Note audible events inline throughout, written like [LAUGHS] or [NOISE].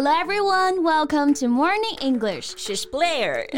Hello everyone, welcome to Morning English. She's Blair. [LAUGHS]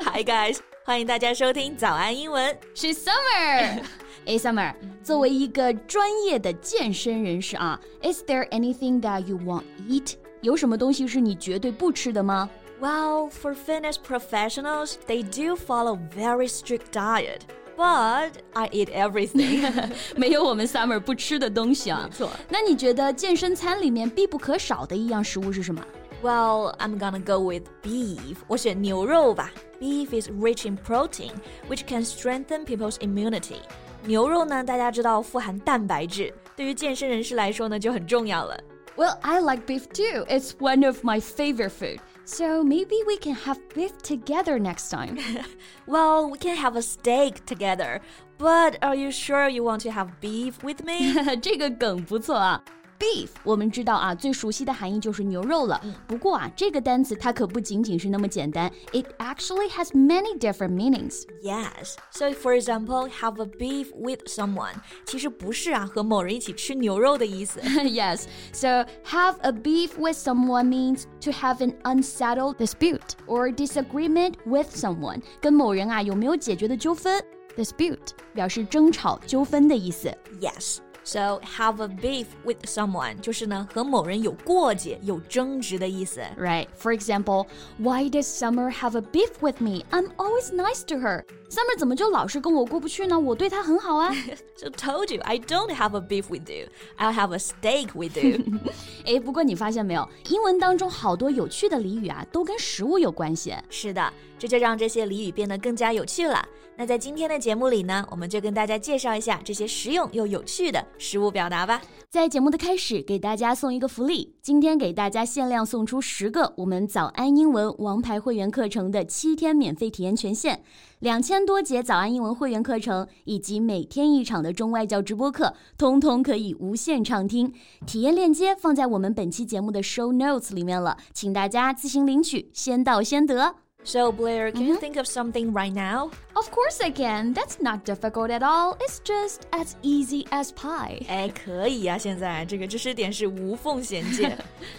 Hi guys，欢迎大家收听早安英文。She's Summer. [LAUGHS] 哎，Summer，作为一个专业的健身人士啊，Is there anything that you won't eat？有什么东西是你绝对不吃的吗？well, for fitness professionals, they do follow very strict diet. But I eat everything. [LAUGHS] 没有我们 Summer 不吃的东西啊。没错。那你觉得健身餐里面必不可少的一样食物是什么？Well, I'm gonna go with beef. 我选牛肉吧。Beef is rich in protein, which can strengthen people's immunity. 牛肉呢，大家知道富含蛋白质，对于健身人士来说呢就很重要了。Well, I like beef too. It's one of my favorite food. So maybe we can have beef together next time. [LAUGHS] well, we can have a steak together. But are you sure you want to have beef with me? [LAUGHS] 这个梗不错啊。 beef，我们知道啊，最熟悉的含义就是牛肉了。嗯、不过啊，这个单词它可不仅仅是那么简单，it actually has many different meanings. Yes. So for example, have a beef with someone，其实不是啊和某人一起吃牛肉的意思。yes. [LAUGHS] So have a beef with someone means to have an unsettled dispute or disagreement with someone，跟某人啊有没有解决的纠纷。Dispute 表示争吵、纠纷的意思。Yes. So have a beef with someone 就是呢和某人有过节、有争执的意思。Right. For example, why does Summer have a beef with me? I'm always nice to her. Summer 怎么就老是跟我过不去呢？我对她很好啊。so told [LAUGHS] you I don't have a beef with you. I'll have a steak with you. [LAUGHS] 哎，不过你发现没有，英文当中好多有趣的俚语啊，都跟食物有关系。是的，这就让这些俚语变得更加有趣了。 那在今天的节目里呢，我们就跟大家介绍一下这些实用又有趣的食物表达吧。在节目的开始，给大家送一个福利，今天给大家限量送出十个我们早安英文王牌会员课程的七天免费体验权限，两千多节早安英文会员课程以及每天一场的中外教直播课，通通可以无限畅听。体验链接放在我们本期节目的 show notes 里面了，请大家自行领取，先到先得。So, Blair, can mm -hmm. you mm-hmm. think of something right now? Of course I can. That's not difficult at all. It's just as easy as pie. 哎，可以呀、啊！现在这个知识点是无缝衔接。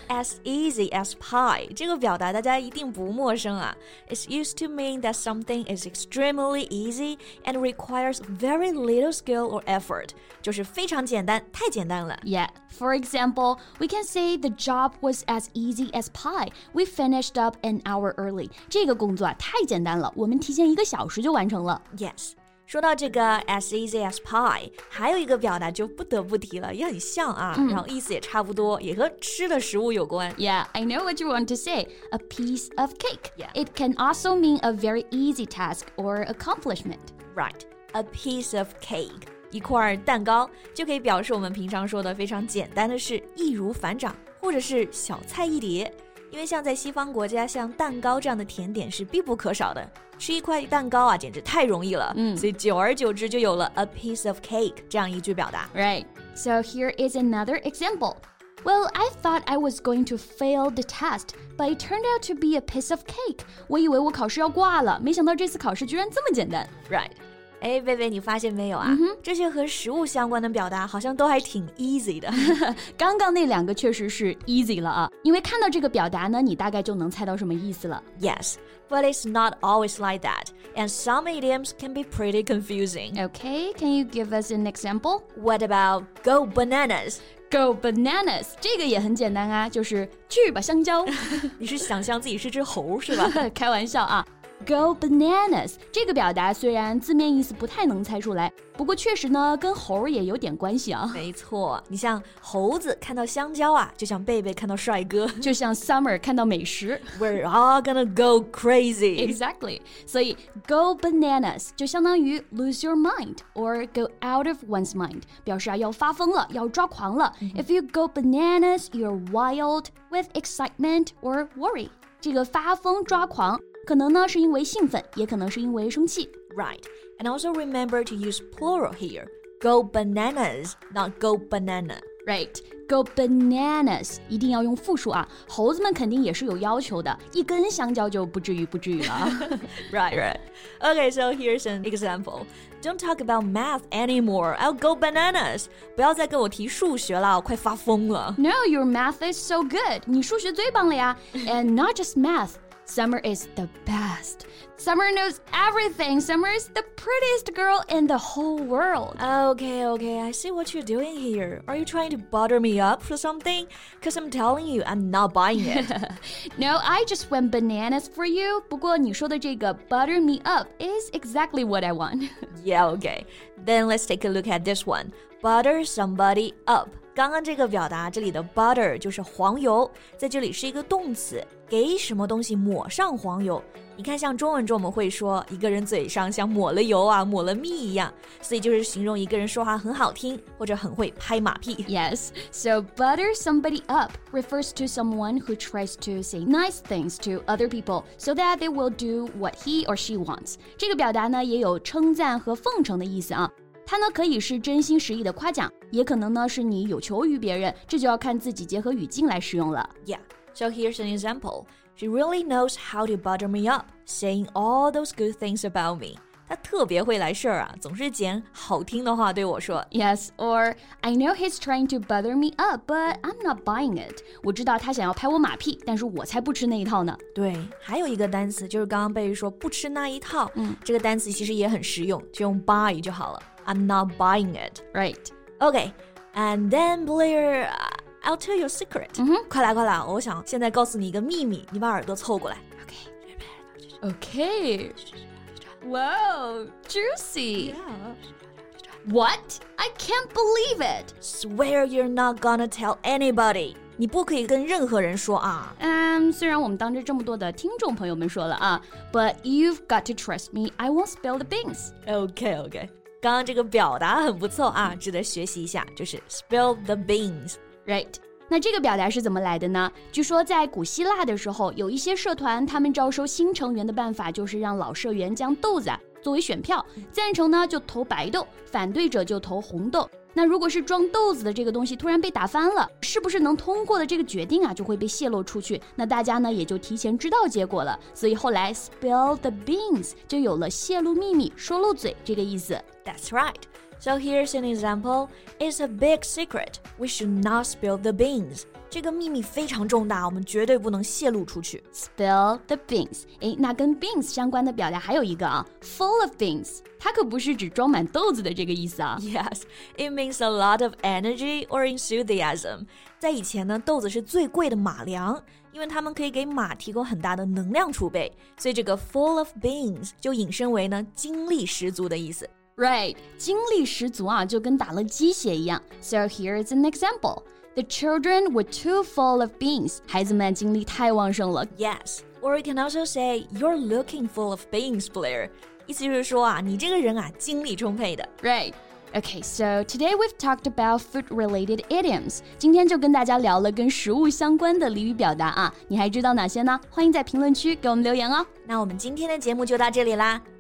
as [LAUGHS] easy as pie 这个表达大家一定不陌生啊。It's used to mean that something is extremely easy and requires very little skill or effort. 就是非常简单，太简单了。Yeah. For example, we can say the job was as easy as pie. We finished up an hour early. 这个 工作啊太简单了，我们提前一个小时就完成了。Yes，说到这个 as easy as pie，还有一个表达就不得不提了，也很像啊，嗯、然后意思也差不多，也和吃的食物有关。Yeah, I know what you want to say. A piece of cake. Yeah. It can also mean a very easy task or accomplishment. Right. A piece of cake. 一块蛋糕就可以表示我们平常说的非常简单的事，易如反掌，或者是小菜一碟。 因为像在西方国家，像蛋糕这样的甜点是必不可少的。吃一块蛋糕啊，简直太容易了。嗯，所以久而久之就有了 a piece of cake 这样一句表达。Right. So here is another example. Well, I thought I was going to fail the test, but it turned out to be a piece of cake. 我以为我考试要挂了，没想到这次考试居然这么简单。Right. 哎，贝贝，你发现没有啊？这些和食物相关的表达好像都还挺 easy 的。刚刚那两个确实是 [LAUGHS] easy 了啊，因为看到这个表达呢，你大概就能猜到什么意思了。Yes, but it's not always like that, and some idioms can be pretty confusing. Okay, can you give us an example? What about go bananas? Go bananas，这个也很简单啊，就是去吧香蕉。你是想象自己是只猴是吧？开玩笑啊。 [LAUGHS] [LAUGHS] Go bananas 这个表达虽然字面意思不太能猜出来，不过确实呢跟猴也有点关系啊。没错，你像猴子看到香蕉啊，就像贝贝看到帅哥，就像 Summer 看到美食。We're [LAUGHS] all gonna go crazy. [LAUGHS] Exactly. 所以 go bananas 就相当于 lose your mind or go out of one's mind，表示啊要发疯了，要抓狂了。If you go bananas, you're wild with excitement or worry. 这个发疯抓狂。 可能呢是因为兴奋，也可能是因为生气。Right. And also remember to use plural here. Go bananas, not go banana. Right. Go bananas，一定要用复数啊！猴子们肯定也是有要求的，一根香蕉就不至于不至于了。right, [LAUGHS] right. Okay, so here's an example. Don't talk about math anymore. I'll go bananas. 不要再跟我提数学了，我快发疯了。No, your math is so good. 你数学最棒了呀！And [LAUGHS] not just math. Summer is the best. Summer knows everything. Summer is the prettiest girl in the whole world. Okay, okay, I see what you're doing here. Are you trying to butter me up for something? Because I'm telling you, I'm not buying it. [LAUGHS] no, I just went bananas for you. 不过你说的这个 butter me up is exactly what I want. [LAUGHS] yeah, okay. Then let's take a look at this one. Butter somebody up. 刚刚这个表达，这里的 butter 就是黄油，在这里是一个动词，给什么东西抹上黄油。你看，像中文中我们会说一个人嘴上像抹了油啊，抹了蜜一样，所以就是形容一个人说话很好听或者很会拍马屁。Yes, so butter somebody up refers to someone who tries to say nice things to other people so that they will do what he or she wants。这个表达呢也有称赞和奉承的意思啊。它呢可以是真心实意的夸奖，也可能呢是你有求于别人，这就要看自己结合语境来使用了。Yeah, so here's an example. She really knows how to butter me up, saying all those good things about me. 她特别会来事儿啊，总是捡好听的话对我说。Yes, or I know he's trying to butter me up, but I'm not buying it. 我知道他想要拍我马屁，但是我才不吃那一套呢。对，还有一个单词就是刚刚贝贝说不吃那一套，嗯，这个单词其实也很实用，就用 buy 就好了。I'm not buying it. Right. Okay. And then Blair, I'll tell you a secret. 嗯哼，快来快来，我想现在告诉你一个秘密，你把耳朵凑过来。Okay. Okay. Wow, juicy. Yeah. What? I can't believe it. Swear you're not gonna tell anybody. 你不可以跟任何人说啊。嗯，虽然我们当着这么多的听众朋友们说了啊，But you've got to trust me. I won't spill the beans. Okay, okay. 刚刚这个表达很不错啊，值得学习一下，就是 spill the beans，right？那这个表达是怎么来的呢？据说在古希腊的时候，有一些社团，他们招收新成员的办法就是让老社员将豆子啊作为选票，赞成呢就投白豆，反对者就投红豆。那如果是装豆子的这个东西突然被打翻了，是不是能通过的这个决定啊就会被泄露出去？那大家呢也就提前知道结果了。所以后来 spill the beans 就有了泄露秘密、说漏嘴这个意思。That's right. So here's an example. It's a big secret. We should not spill the beans. 这个秘密非常重大，我们绝对不能泄露出去。Spill the beans，诶，那跟 beans 相关的表达还有一个啊，full of beans，它可不是指装满豆子的这个意思啊。Yes, it means a lot of energy or enthusiasm。在以前呢，豆子是最贵的马粮，因为它们可以给马提供很大的能量储备，所以这个 full of beans 就引申为呢精力十足的意思。Right，精力十足啊，就跟打了鸡血一样。So here is an example. The children were too full of beans. 孩子们精力太旺盛了。Yes, or you can also say you're looking full of beans, Blair. 意思就是说啊，你这个人啊，精力充沛的。Right. Okay, so today we've talked about food-related idioms. 今天就跟大家聊了跟食物相关的俚语表达啊，你还知道哪些呢？欢迎在评论区给我们留言哦。那我们今天的节目就到这里啦。